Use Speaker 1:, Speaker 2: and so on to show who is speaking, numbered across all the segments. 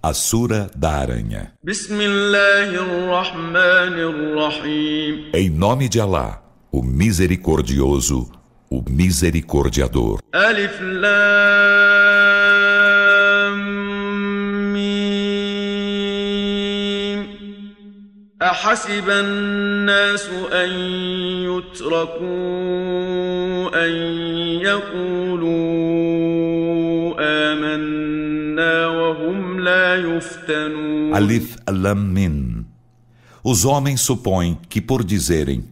Speaker 1: A Sura da Aranha. Em nome de Alá, o Misericordioso, o Misericordiador. Alif Lam
Speaker 2: Mim. أحسب الناس أن يتركوا أن يقولوا
Speaker 1: Alif Lam Min. Os homens supõem que por dizerem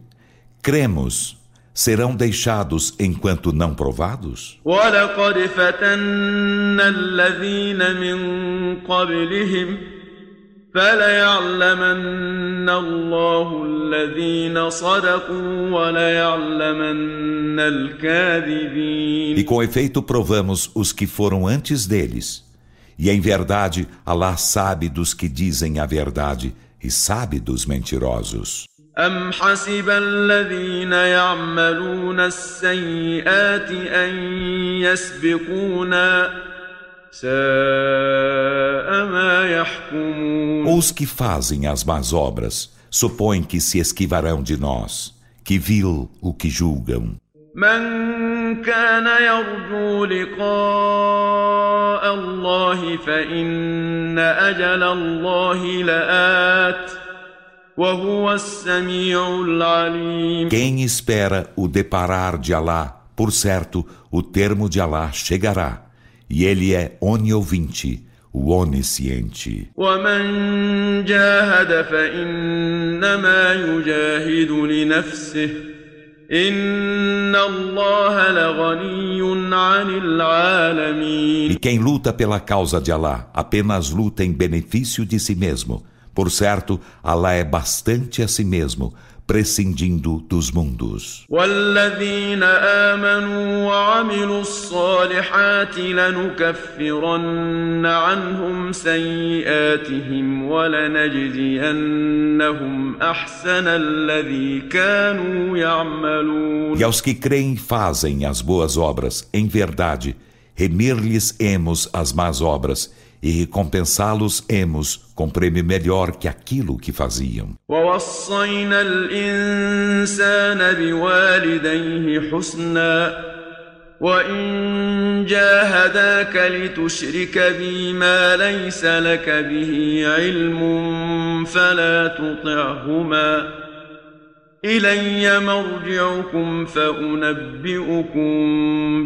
Speaker 1: cremos serão deixados enquanto não provados? E com efeito provamos os que foram antes deles. E em verdade, Allah sabe dos que dizem a verdade e sabe dos mentirosos.
Speaker 2: أم حسب الذين يعملون السيئات أن يسبقونا ساء ما يحكمون
Speaker 1: Os que fazem as más obras supõem que se esquivarão de nós. Que vil o que julgam.
Speaker 2: من كان يرجو لقاء الله فإن أجل الله لآت وهو السميع العليم
Speaker 1: Quem espera o deparar de Alá, por certo, o termo de Alá chegará, e ele é oniovinte, o onisciente.
Speaker 2: ومن جاهد فإنما يجاهد لنفسه
Speaker 1: e quem luta pela causa de Alá apenas luta em benefício de si mesmo. Por certo, Alá é bastante a si mesmo, prescindindo dos mundos.
Speaker 2: والذين آمنوا وعملوا الصالحات لنكفرن عنهم سيئاتهم ولنجزينهم أحسن الذي كانوا يعملون
Speaker 1: E aos que creem e fazem as boas obras, em verdade, remir-lhes-emos as más obras e recompensá-los emos com prêmio melhor que aquilo que faziam.
Speaker 2: وإن جاهداك لتشرك بي ما ليس لك به علم فلا تطعهما إلي مرجعكم فأنبئكم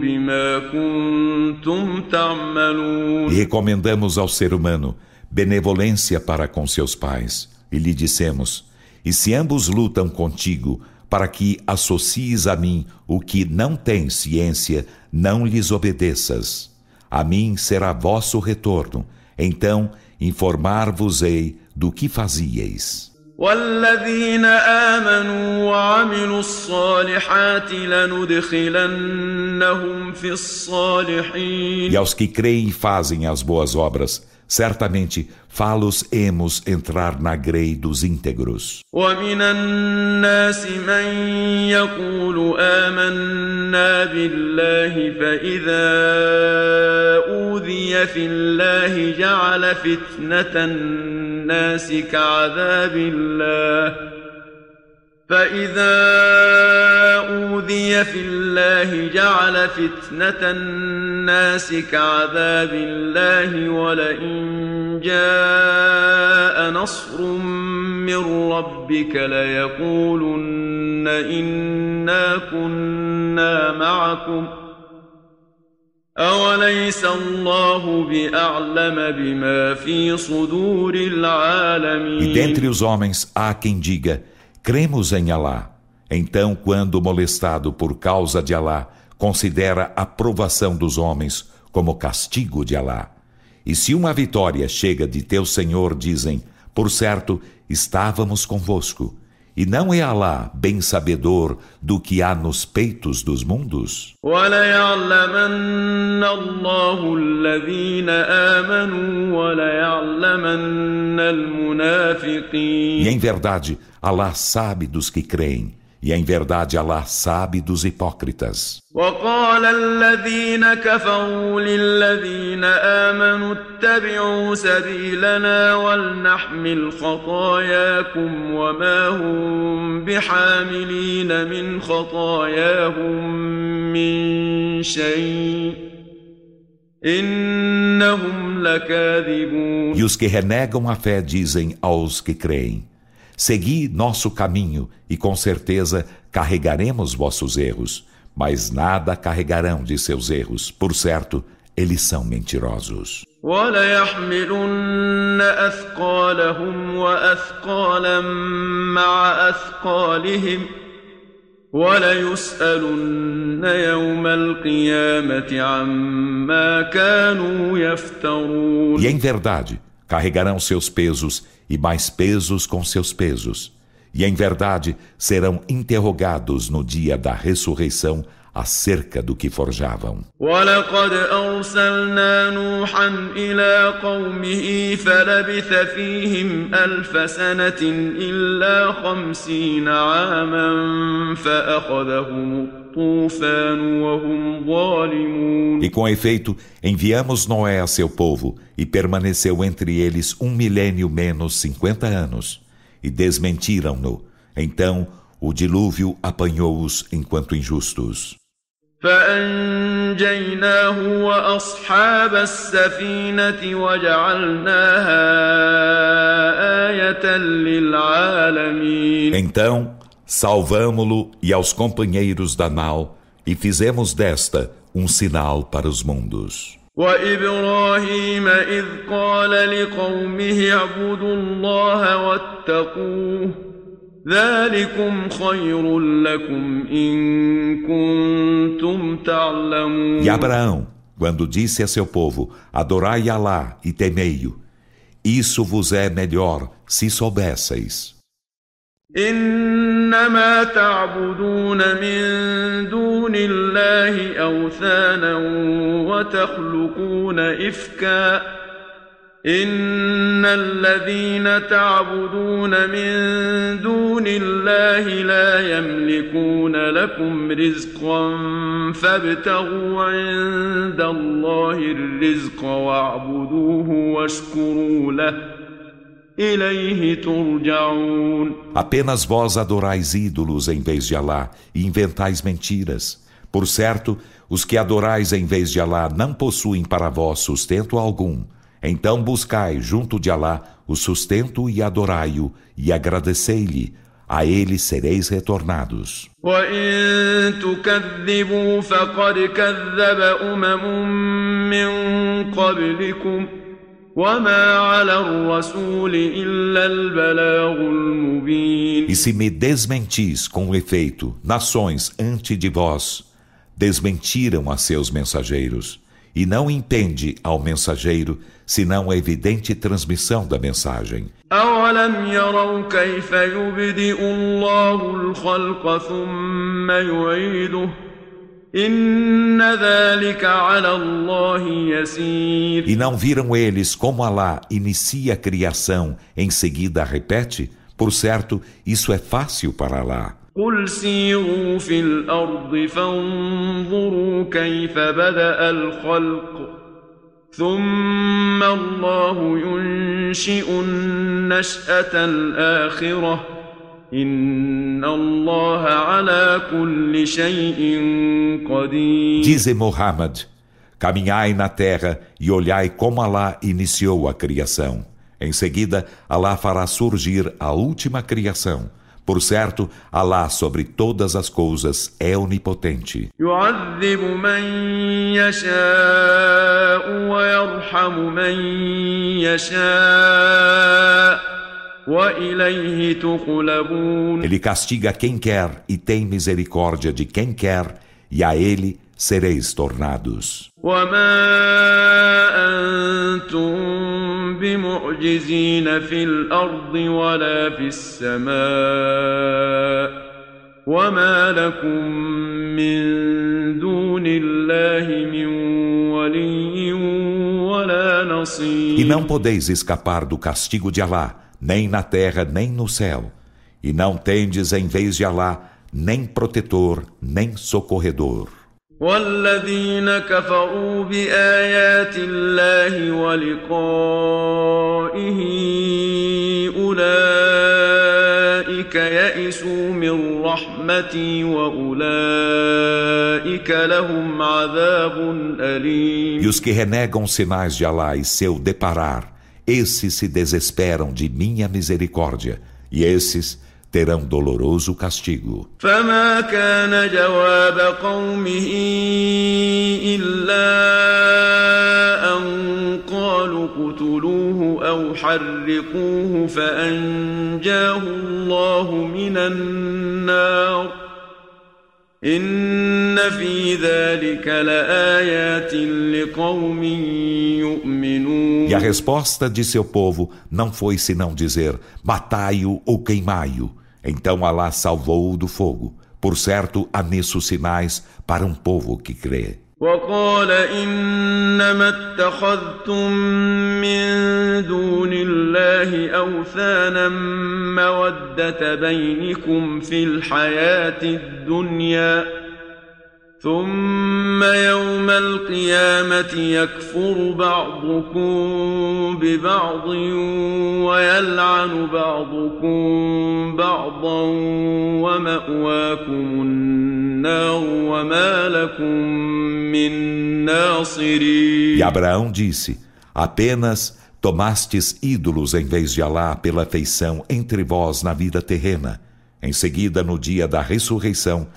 Speaker 2: بما كنتم تعملون
Speaker 1: E recomendamos ao ser humano benevolência para com seus pais. E lhe dissemos: E se ambos lutam contigo para que associes a mim o que não tem ciência, não lhes obedeças. A mim será vosso retorno, então informar-vos-ei do que fazieis.
Speaker 2: والذين آمنوا وعملوا الصالحات لندخلنهم في الصالحين
Speaker 1: E aos que creem e fazem as boas obras, certamente falos emos entrar na grei dos íntegros.
Speaker 2: ومن الناس من يقول آمنا بالله فإذا أوذي في الله جعل فتنة الناس كعذاب الله. فإذا أوذي في الله جعل فتنة الناس كعذاب الله ولئن جاء نصر من ربك ليقولن إنا كنا معكم ۖ. أوليس الله بأعلم بما في صدور العالمين
Speaker 1: E dentre os homens há quem diga, cremos em Alá. Então, quando molestado por causa de Alá, considera a provação dos homens como castigo de Alá. E se uma vitória chega de teu Senhor, dizem, por certo, estávamos convosco. E não é Alá bem sabedor do que há nos peitos dos mundos? E em verdade, Alá sabe dos que creem, E em verdade Allah sabe dos hipócritas.
Speaker 2: وقال الذين كفروا للذين آمنوا اتبعوا سبيلنا ولنحمل خطاياكم وما هم بحاملين من خطاياهم من شيء إنهم لكاذبون
Speaker 1: E os que renegam a fé dizem aos que creem: Segui nosso caminho, e com certeza carregaremos vossos erros, mas nada carregarão de seus erros. Por certo, eles são mentirosos.
Speaker 2: وليحملن أثقالهم وأثقالا مع أثقالهم وليسألن يوم القيامة عما كانوا يفترون
Speaker 1: E em verdade, carregarão seus pesos e mais pesos com seus pesos. E em verdade serão interrogados no dia da ressurreição acerca do que forjavam.
Speaker 2: ولقد أرسلنا نوحا إلى قومه فلبث فيهم ألف سنة إلا خمسين عاما فأخذهم الطوفان وهم ظالمون
Speaker 1: E com efeito, enviamos Noé a seu povo, e permaneceu entre eles um milênio menos cinquenta anos, e desmentiram-no. Então, o dilúvio apanhou-os enquanto injustos.
Speaker 2: فأنجيناه وأصحاب السفينة وجعلناها آية للعالمين
Speaker 1: Então, salvamo-lo e aos companheiros da nau, e fizemos desta um sinal para os mundos.
Speaker 2: وإبراهيم إذ قال لقومه اعبدوا الله واتقوه
Speaker 1: E Abraão, quando disse a seu povo: Adorai Alá e temei-o, isso vos é melhor se soubesseis.
Speaker 2: إنما تعبدون من دون الله أوثانا وتخلقون إفكا إن الذين تعبدون من دون الله لا يملكون لكم رزقا فابتغوا عند الله الرزق واعبدوه واشكروا له إليه ترجعون
Speaker 1: Apenas vós adorais ídolos em vez de Alá e inventais mentiras. Por certo, os que adorais em vez de Alá não possuem para vós sustento algum. Então buscai junto de Alá o sustento e adorai-o e agradecei-lhe, a ele sereis retornados. E se me desmentis com efeito, nações ante de vós desmentiram a seus mensageiros E não impende ao mensageiro senão a evidente transmissão da mensagem.
Speaker 2: أولم يروا كيف يبدئ الله الخلق ثم يعيده إن ذلك على الله يسير
Speaker 1: E não viram eles como Alá inicia a criação, em seguida a repete? Por certo, isso é fácil para Alá.
Speaker 2: قل سيروا في الأرض فانظروا كيف بدأ الخلق ثم الله ينشئ النشأة الآخرة إن الله على كل شيء قدير
Speaker 1: Dize Muhammad: Caminhai na terra e olhai como Alá iniciou a criação. Em seguida, Alá fará surgir a última criação. por certo, Alá sobre todas as coisas é onipotente. Ele castiga quem quer e tem misericórdia de quem quer, e a ele sereis tornados.
Speaker 2: وما أنتم بمعجزين في الأرض ولا في السماء وما لكم من دون الله من ولي ولا
Speaker 1: E
Speaker 2: نصير
Speaker 1: não podeis escapar do castigo de Alá, nem na terra nem no céu. E não tendes em vez de Alá nem protetor, nem socorredor.
Speaker 2: والذين كفروا بآيات الله ولقائه أولئك يئسوا من رحمتي وأولئك لهم عذاب أليم
Speaker 1: E os que renegam os sinais de Alá e seu deparar, esses se desesperam de minha misericórdia, e esses terão doloroso castigo.
Speaker 2: فما كان جواب قومه إلا أن قالوا اقتلوه أو حرقوه فأنجاه الله من النار إن في ذلك لآيات لقوم يؤمنون
Speaker 1: E a resposta de seu povo não foi senão dizer: Matai-o ou queimai-o. Então Alá salvou-o do fogo. Por certo, há nisso sinais para um povo que crê.
Speaker 2: وقال إنما اتخذتم من دون الله أوثانا مودة بينكم في الحياة الدنيا ثم يوم القيامة يكفر بعضكم ببعض ويلعن بعضكم بعضا ومأواكم النار وما لكم من ناصرين
Speaker 1: E Abraão disse: Apenas tomastes ídolos em vez de Alá pela feição entre vós na vida terrena. Em seguida, no dia da ressurreição,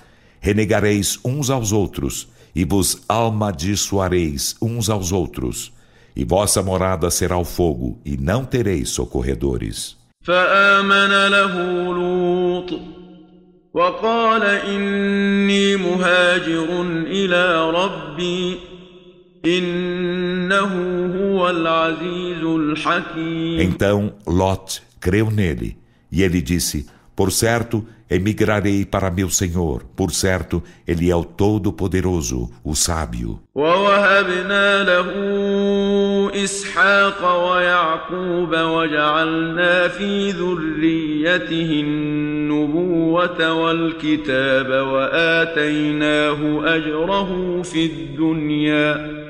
Speaker 1: renegareis uns aos outros e vos amaldiçoareis uns aos outros. E vossa morada será o fogo, e não tereis socorredores.
Speaker 2: فآمن له لوط وقال إني مهاجر إلى ربي إنه هو العزيز الحكيم
Speaker 1: Então Lot creu nele, e ele disse: Por certo, emigrarei para meu Senhor. Por certo, ele é o Todo-Poderoso, o Sábio.
Speaker 2: ووهبنا له إسحاق ويعقوب وجعلنا في ذريته النبوة والكتاب وآتيناه أجره في الدنيا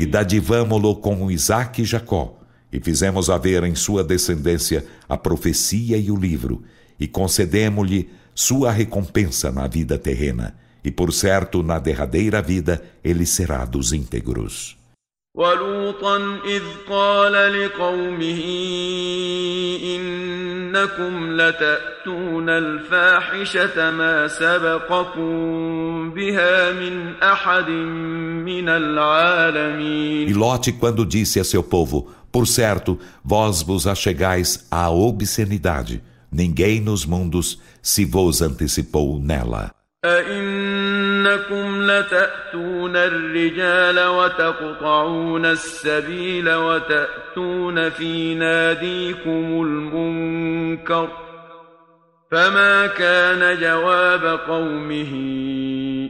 Speaker 1: e dadivamo-lo com Isaac e Jacó, e fizemos haver em sua descendência a profecia e o livro, e concedemos-lhe sua recompensa na vida terrena, e por certo, na derradeira vida, ele será dos íntegros.
Speaker 2: ولوطا إذ قال لقومه إنكم لتأتون الفاحشة ما سبقكم بها من أحد من
Speaker 1: E
Speaker 2: العالمين
Speaker 1: Lote, quando disse a seu povo: Por certo, vós vos achegais à obscenidade, ninguém nos mundos se vos antecipou nela.
Speaker 2: أئنكم لتأتون الرجال وتقطعون السبيل وتأتون في ناديكم المنكر فما كان جواب قومه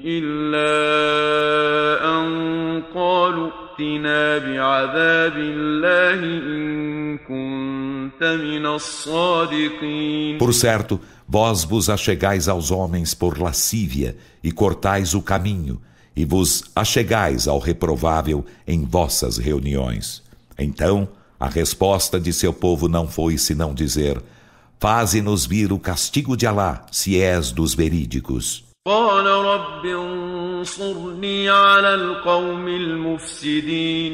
Speaker 2: إلا أن قالوا ائتنا بعذاب الله إن كنت من الصادقين.
Speaker 1: Por certo, Vós vos achegais aos homens por lascívia e cortais o caminho, e vos achegais ao reprovável em vossas reuniões. Então, a resposta de seu povo não foi senão dizer: Faze-nos vir o castigo de Alá, se és dos verídicos.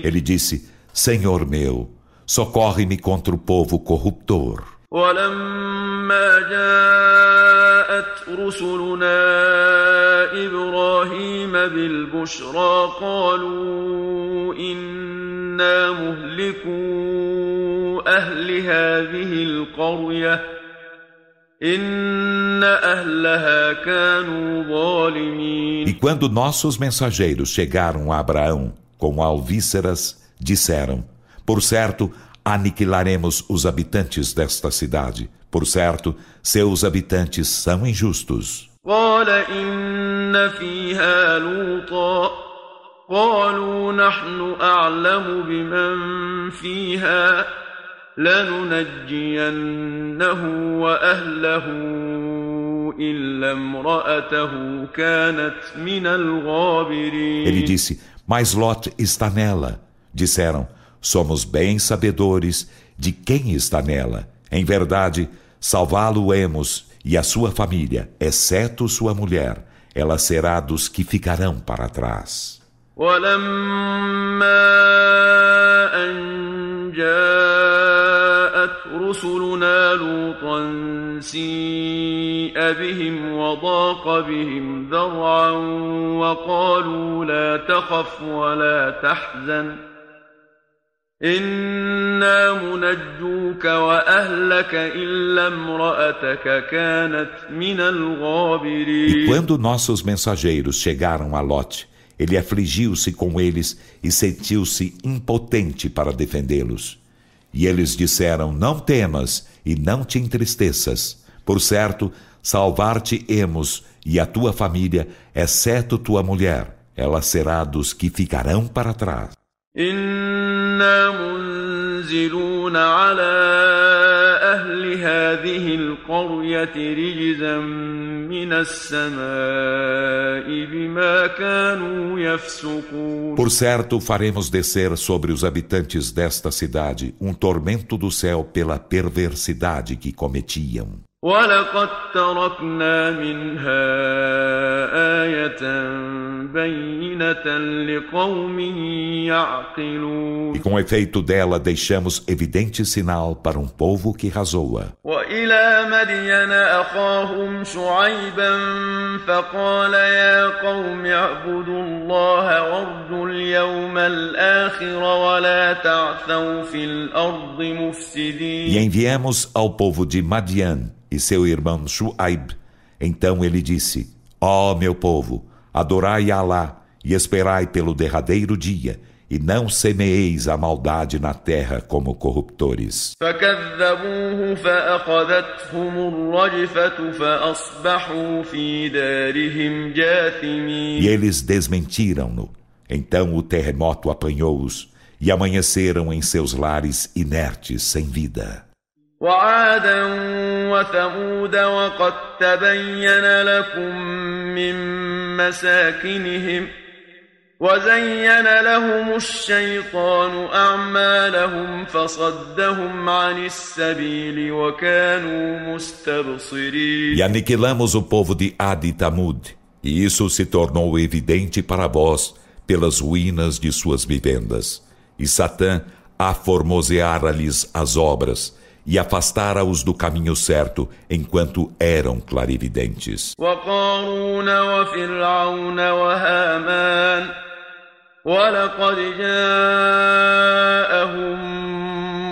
Speaker 1: Ele disse: Senhor meu, socorre-me contra o povo corruptor.
Speaker 2: ولما جاءت رسلنا إبراهيم بالبشرى قالوا إنا مهلكو أهل هذه القرية إن أهلها كانوا ظالمين
Speaker 1: E quando nossos mensageiros chegaram a Abraão com alvíceras, disseram: Por certo, aniquilaremos os habitantes desta cidade. Por certo, seus habitantes são injustos.
Speaker 2: قال إن فيها لوطا قالوا نحن أعلم بمن فيها لننجينه وأهله إلا امرأته كانت من الغابرين
Speaker 1: Ele disse: Mas Lot está nela. Disseram: Somos bem sabedores de quem está nela. Em verdade, salvá-lo-emos e a sua família, exceto sua mulher. Ela será dos que ficarão para trás.
Speaker 2: ولما أن جاءت رسلنا لوطا سيء بهم وضاق بهم ذرعا وقالوا لا تخف ولا تحزن إنا منجوك وأهلك إلا امرأتك كانت من
Speaker 1: E
Speaker 2: الغابرين
Speaker 1: quando nossos mensageiros chegaram a Lot, ele afligiu-se com eles e sentiu-se impotente para defendê-los. E eles disseram: Não temas e não te entristeças. Por certo, salvar-te-emos e a tua família, exceto tua mulher. Ela será dos que ficarão para trás.
Speaker 2: إنا منزلون على أهل هذه القرية رجزا من السماء بما كانوا يفسقون
Speaker 1: Por certo, faremos descer sobre os habitantes desta cidade um tormento do céu pela perversidade que cometiam.
Speaker 2: ولقد تركنا منها آية بينة لقوم يعقلون
Speaker 1: E com efeito dela deixamos evidente sinal para um povo que razoa.
Speaker 2: وإلى مدين أخاهم شعيبا فقال يا قوم اعبدوا الله وارجوا اليوم الآخر ولا تعثوا في الأرض مفسدين
Speaker 1: E enviemos ao povo de Madian e seu irmão Shu'aib. Então ele disse: Ó oh, meu povo, adorai a Alá e esperai pelo derradeiro dia, e não semeeis a maldade na terra como corruptores. E eles desmentiram-no. Então o terremoto apanhou-os e amanheceram em seus lares inertes, sem vida.
Speaker 2: وعادا وثمود وقد تبين لكم من مساكنهم وزين لهم الشيطان أعمالهم فصدهم عن السبيل وكانوا مستبصرين
Speaker 1: E aniquilamos o povo de Ad e Tamud, e isso se tornou evidente para vós pelas ruínas de suas vivendas. E Satã aformoseara-lhes as obras, e afastara-os do caminho certo, enquanto eram clarividentes.
Speaker 2: وقارون وفرعون وهامان ولقد جاءهم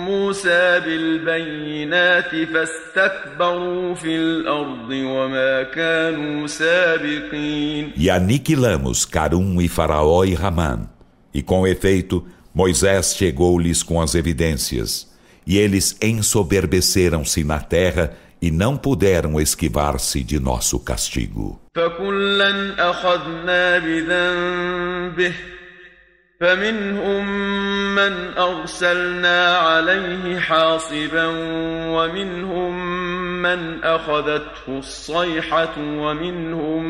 Speaker 2: موسى بالبينات فاستكبروا في الأرض وما كانوا سابقين
Speaker 1: E aniquilamos Carum e Faraó e Ramã. E com efeito, Moisés chegou-lhes com as evidências. E eles ensoberbeceram-se na terra e não puderam esquivar-se de nosso castigo.
Speaker 2: فمنهم من أرسلنا عليه حاصبا ومنهم من أخذته الصيحة ومنهم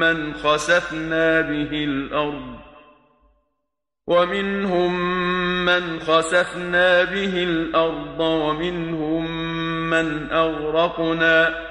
Speaker 2: من خسفنا به الأرض ومنهم من خسفنا به الأرض ومنهم من أغرقنا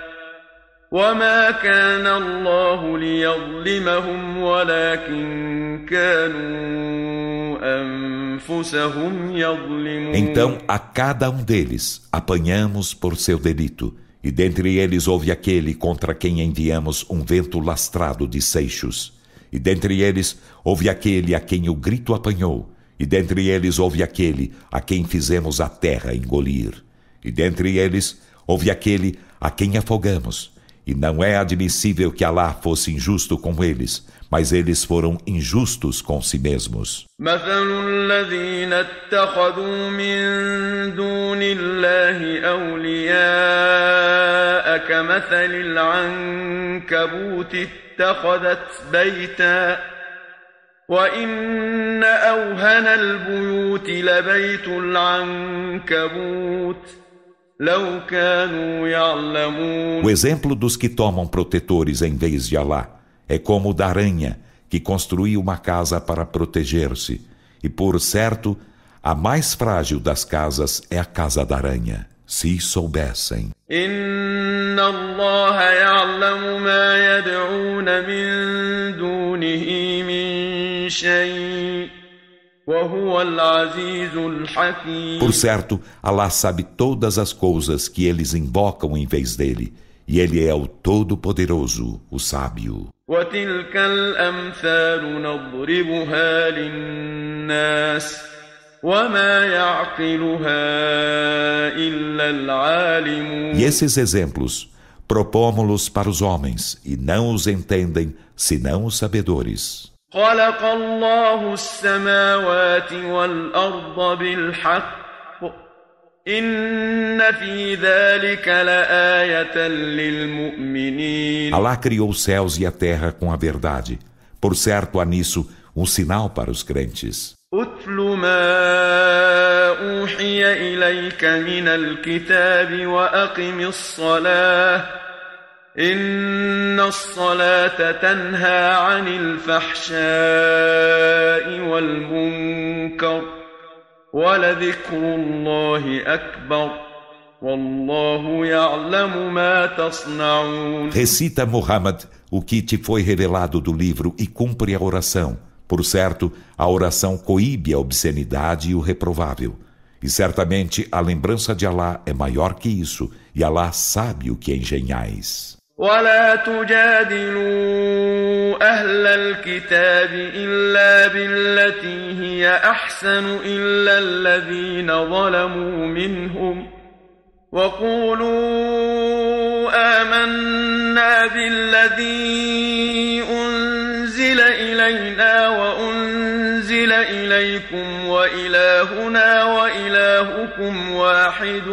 Speaker 2: وما كان الله ليظلمهم ولكن كانوا أنفسهم يظلمون
Speaker 1: Então a cada um deles apanhamos por seu delito, e dentre eles houve aquele contra quem enviamos um vento lastrado de seixos. E dentre eles houve aquele a quem o grito apanhou, e dentre eles houve aquele a quem fizemos a terra engolir. E dentre eles houve aquele a quem afogamos. E não é admissível que Alá fosse injusto com eles, mas eles foram injustos com si mesmos.
Speaker 2: مثل الذين اتخذوا من دون الله أولياء كمثل العنكبوت اتخذت بيتا وإن أوهن البيوت لبيت العنكبوت لو كانوا يعلمون
Speaker 1: O exemplo dos que tomam protetores em vez de Alá é como o da aranha que construiu uma casa para proteger-se. E por certo, a mais frágil das casas é a casa da aranha, se soubessem.
Speaker 2: إن الله يعلم ما يدعون من دونه من شيء وهو العزيز الحكيم
Speaker 1: Por certo, Alá sabe todas as coisas que eles invocam em vez dele, e ele é o Todo-Poderoso, o Sábio.
Speaker 2: وتلك الأمثال نضربها للناس وما يعقلها إلا العالمون
Speaker 1: E esses exemplos propomos-los para os homens, e não os entendem senão os sabedores.
Speaker 2: خلق الله السماوات والأرض بالحق إن في ذلك لآية للمؤمنين
Speaker 1: Alá criou os céus e a terra com a verdade. Por certo, há nisso um sinal para os crentes.
Speaker 2: اتل ما أوحي إليك من الكتاب وأقم الصلاة إن الصلاة تنهى عن الفحشاء والمنكر ولذكر الله أكبر والله يعلم ما تصنعون
Speaker 1: Recita, Muhammad, o que te foi revelado do livro e cumpre a oração. Por certo, a oração coíbe a obscenidade e o reprovável. E certamente a lembrança de Alá é maior que isso, e Alá sabe o que engenhais.
Speaker 2: ولا تجادلوا أهل الكتاب إلا بالتي هي أحسن إلا الذين ظلموا منهم وقولوا آمنا بالذي إليكم وإلهنا وإلهكم واحد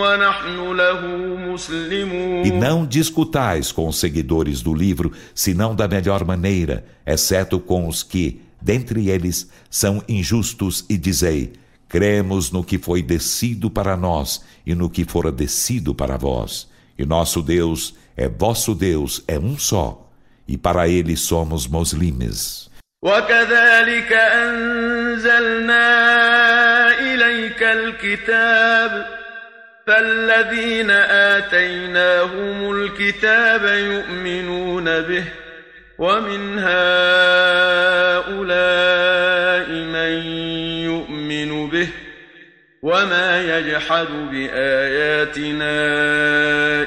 Speaker 2: ونحن له مسلمون
Speaker 1: E não discutais com os seguidores do livro, senão da melhor maneira, exceto com os que, dentre eles, são injustos, e dizei: Cremos no que foi descido para nós e no que fora descido para vós. E nosso Deus é vosso Deus, é um só, e para ele somos muslimes.
Speaker 2: وكذلك أنزلنا إليك الكتاب فالذين آتيناهم الكتاب يؤمنون به ومن هؤلاء وما يجحد بآياتنا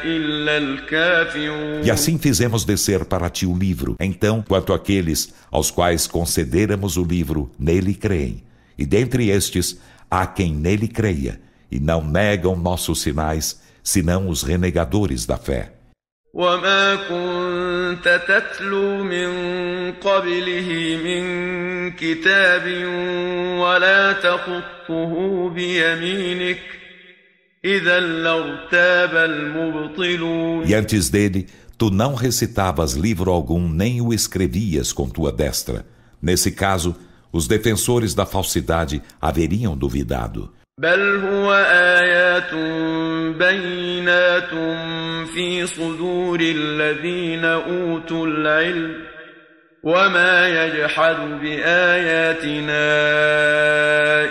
Speaker 2: إلا الكافرون
Speaker 1: E assim fizemos descer para ti o livro. Então, quanto àqueles aos quais concederamos o livro, nele creem. E dentre estes, há quem nele creia, e não negam nossos sinais, senão os renegadores da fé.
Speaker 2: وما كنت تتلو من قبله من كتاب ولا تخطه بيمينك إذا لارتاب المبطلون
Speaker 1: E antes dele, tu não recitavas livro algum, nem o escrevias com tua destra. Nesse caso, os defensores da falsidade haveriam duvidado.
Speaker 2: بل هو آيات بينات في صدور الذين أوتوا العلم وما يجحد بآياتنا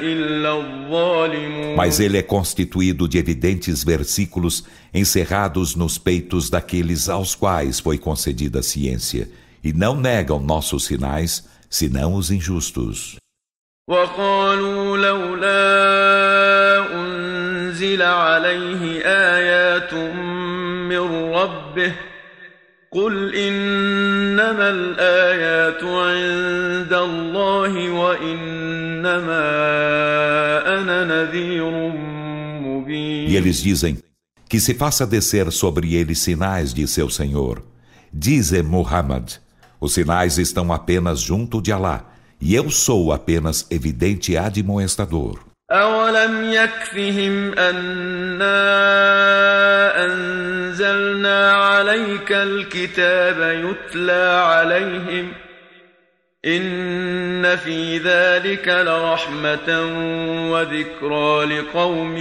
Speaker 2: إلا الظالمون
Speaker 1: Mas ele é constituído de evidentes versículos encerrados nos peitos daqueles aos quais foi concedida a ciência, e não negam nossos sinais, senão os injustos.
Speaker 2: وقالوا لولا أنزل عليه آيات من ربه قل إنما الآيات عند الله وإنما أنا نذير مبين
Speaker 1: E eles dizem que se faça descer sobre ele sinais de seu Senhor. Dize Muhammad: os sinais estão apenas junto de Alá, e eu sou apenas evidente admoestador.
Speaker 2: أولم يكفهم أنا أنزلنا عليك الكتاب يتلى عليهم إن في ذلك لرحمة وذكرى لقوم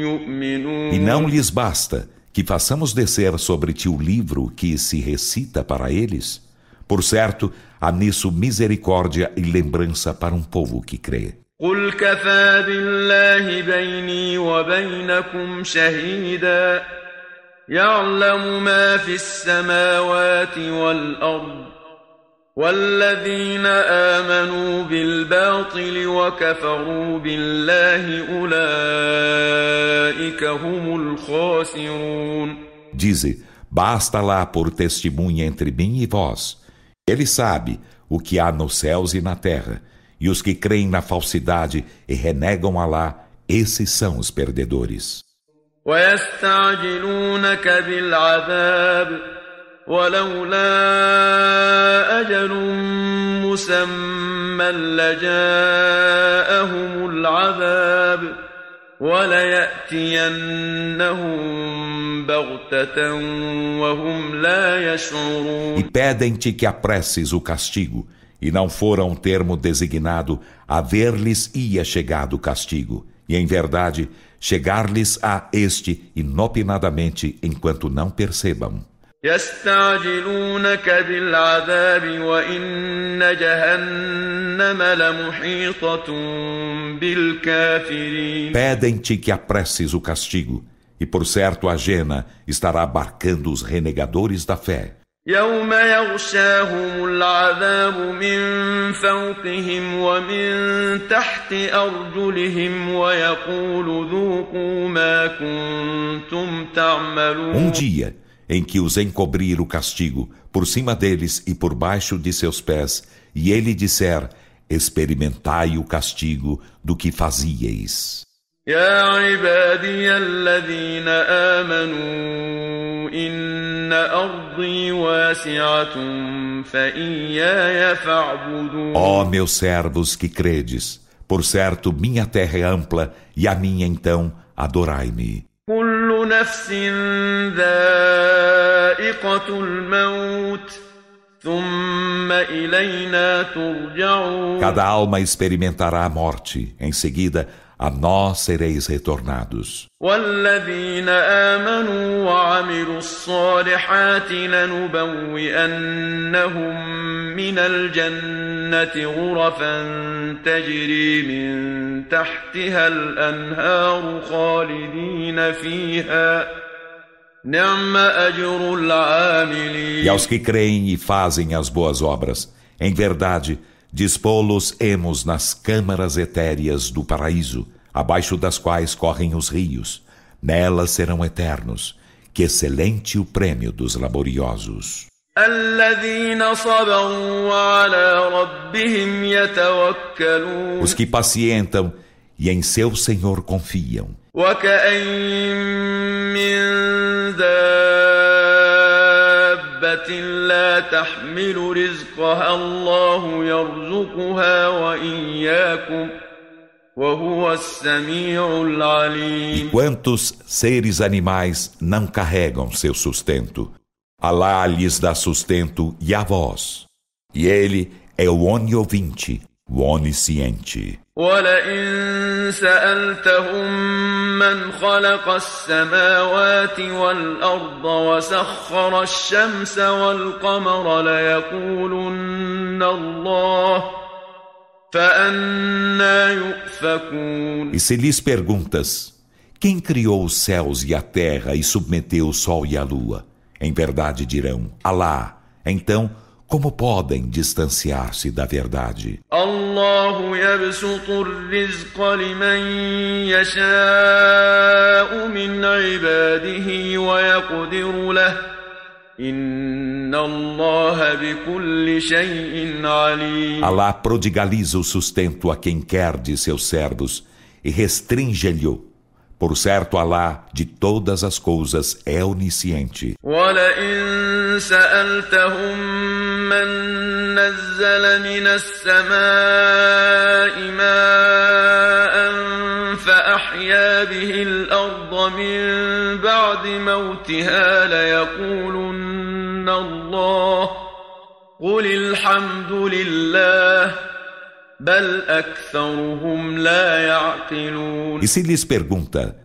Speaker 2: يؤمنون
Speaker 1: E não lhes basta que façamos descer sobre ti o livro que se recita para eles? Por certo, há nisso misericórdia e lembrança para um povo que crê.
Speaker 2: قل كفى بالله بيني وبينكم شهيدا يعلم ما في السماوات والأرض والذين آمنوا بالباطل وكفروا بالله أولئك هم الخاسرون
Speaker 1: Dize, basta lá por testemunha entre mim e vós. Ele sabe o que há nos céus e na terra, e os que creem na falsidade e renegam Alá, esses são os perdedores.
Speaker 2: ويستعجلونك بالعذاب ولولا أجل مسمى لجاءهم العذاب وليأتينهم بغتة وهم لا يشعرون
Speaker 1: E pedem-te que apresses o castigo, e não fora um termo designado, a ver-lhes ia chegado o castigo. E em verdade, chegar-lhes a este inopinadamente enquanto não percebam.
Speaker 2: يستعجلونك بالعذاب وإن جهنم لمحيطة بالكافرين
Speaker 1: Pedem-te que apresses o castigo, e por certo a Jena estará abarcando os renegadores da fé.
Speaker 2: يوم يغشاهم العذاب من فوقهم ومن تحت أرجلهم ويقول ذوقوا ما كنتم تعملون
Speaker 1: Um dia em que os encobrir o castigo por cima deles e por baixo de seus pés, e ele disser: Experimentai o castigo do que fazieis.
Speaker 2: يا عبادي الذين آمنوا إن أرضي واسعة فإياي فاعبدون
Speaker 1: Ó meus servos que credes, por certo minha terra é ampla, e a minha então adorai-me.
Speaker 2: كل نفس ذائقة الموت ثم إلينا ترجعون
Speaker 1: Cada alma experimentará a morte, em seguida a nós sereis retornados. E aos que creem e fazem as boas obras, em verdade, dispô-los-emos nas câmaras etéreas do paraíso, abaixo das quais correm os rios. Nelas serão eternos. Que excelente o prêmio dos laboriosos.
Speaker 2: الذين صبروا وعلى ربهم يتوكلون
Speaker 1: Os que pacientam e em seu Senhor confiam.
Speaker 2: وكأين من دابة لا تحمل رزقها الله يرزقها وإياكم وهو السميع
Speaker 1: E
Speaker 2: العليم
Speaker 1: quantos seres animais não carregam seu sustento? Alá lhes dá sustento e a vós. E ele é o oniovinte, o onisciente.
Speaker 2: ولئن سألتهم من خلق السماوات والأرض وسخر الشمس والقمر ليقولن الله فأنا يؤفكون
Speaker 1: E se lhes perguntas, quem criou os céus e a terra e submeteu o sol e a lua? Em verdade dirão, Alá. Então, como podem distanciar-se da verdade?
Speaker 2: الله يبسط الرزق لمن يشاء من عباده ويقدر له إن الله بكل شيء عليم
Speaker 1: Alá prodigaliza o sustento a quem quer de seus servos e restringe-lhe. Por certo, Alá, de todas as coisas, é onisciente.
Speaker 2: سألتهم من نزل من السماء ماء فأحيا به الأرض من بعد موتها ليقولن الله قل الحمد لله بل أكثرهم لا يعقلون.
Speaker 1: E se lhes pergunta: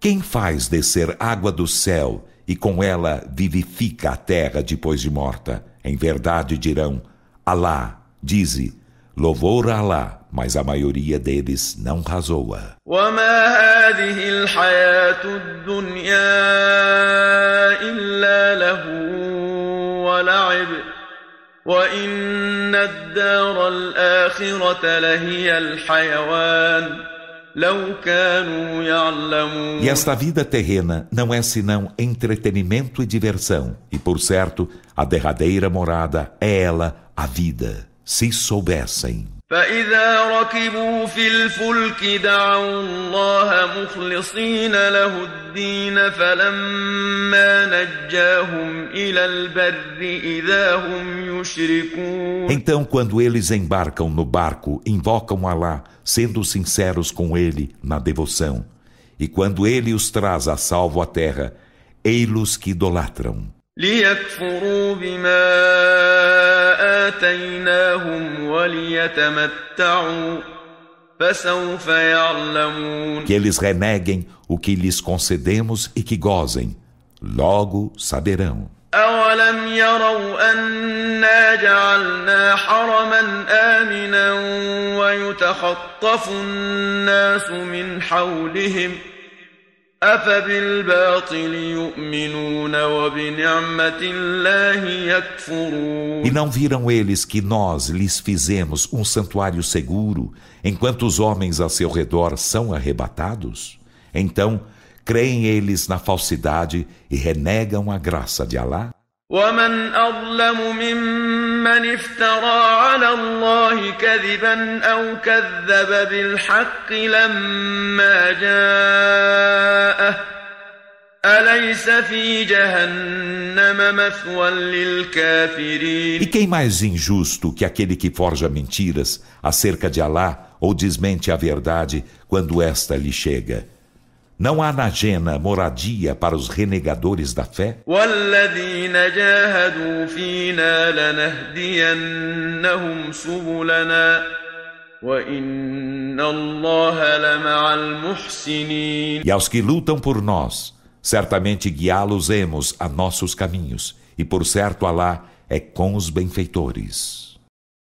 Speaker 1: Quem faz descer água do céu e com ela vivifica a terra depois de morta? Em verdade dirão: Alá, dize, louvor a Alá, mas a maioria deles não razoa.
Speaker 2: وما هذه الحياة الدنيا إلا له ولعب وإن الدار الآخرة لهي الحيوان لو كانوا يعلمون
Speaker 1: e esta vida terrena não é senão entretenimento e diversão, e por certo, a derradeira morada é ela, a vida, se soubessem.
Speaker 2: فإذا ركبوا في الفلك دعوا الله مخلصين له الدين فلما نجاهم إلى البر إذا هم يشركون
Speaker 1: Então, quando eles embarcam no barco, invocam Alá, sendo sinceros com ele na devoção. E quando ele os traz a salvo à terra, ei-los que idolatram.
Speaker 2: ليكفروا بما آتيناهم وليتمتعوا فسوف يعلمون
Speaker 1: Que eles reneguem o que lhes concedemos e que gozem. Logo saberão.
Speaker 2: أولم يروا أنا جعلنا حرما آمنا ويتخطف الناس من حولهم
Speaker 1: E não viram eles que nós lhes fizemos um santuário seguro, enquanto os homens a seu redor são arrebatados? Então, creem eles na falsidade e renegam a graça de Alá?
Speaker 2: ومن أظلم ممن افترى على الله كذبا أو كذب بالحق لما جاءه أليس في جهنم مثوى للكافرين
Speaker 1: E quem mais injusto que aquele que forja mentiras acerca de Alá ou desmente a verdade quando esta lhe chega? Não há na Jena moradia para os renegadores da fé? E aos que lutam por nós, certamente guiá-los-emos a nossos caminhos, e por certo Alá é com os benfeitores.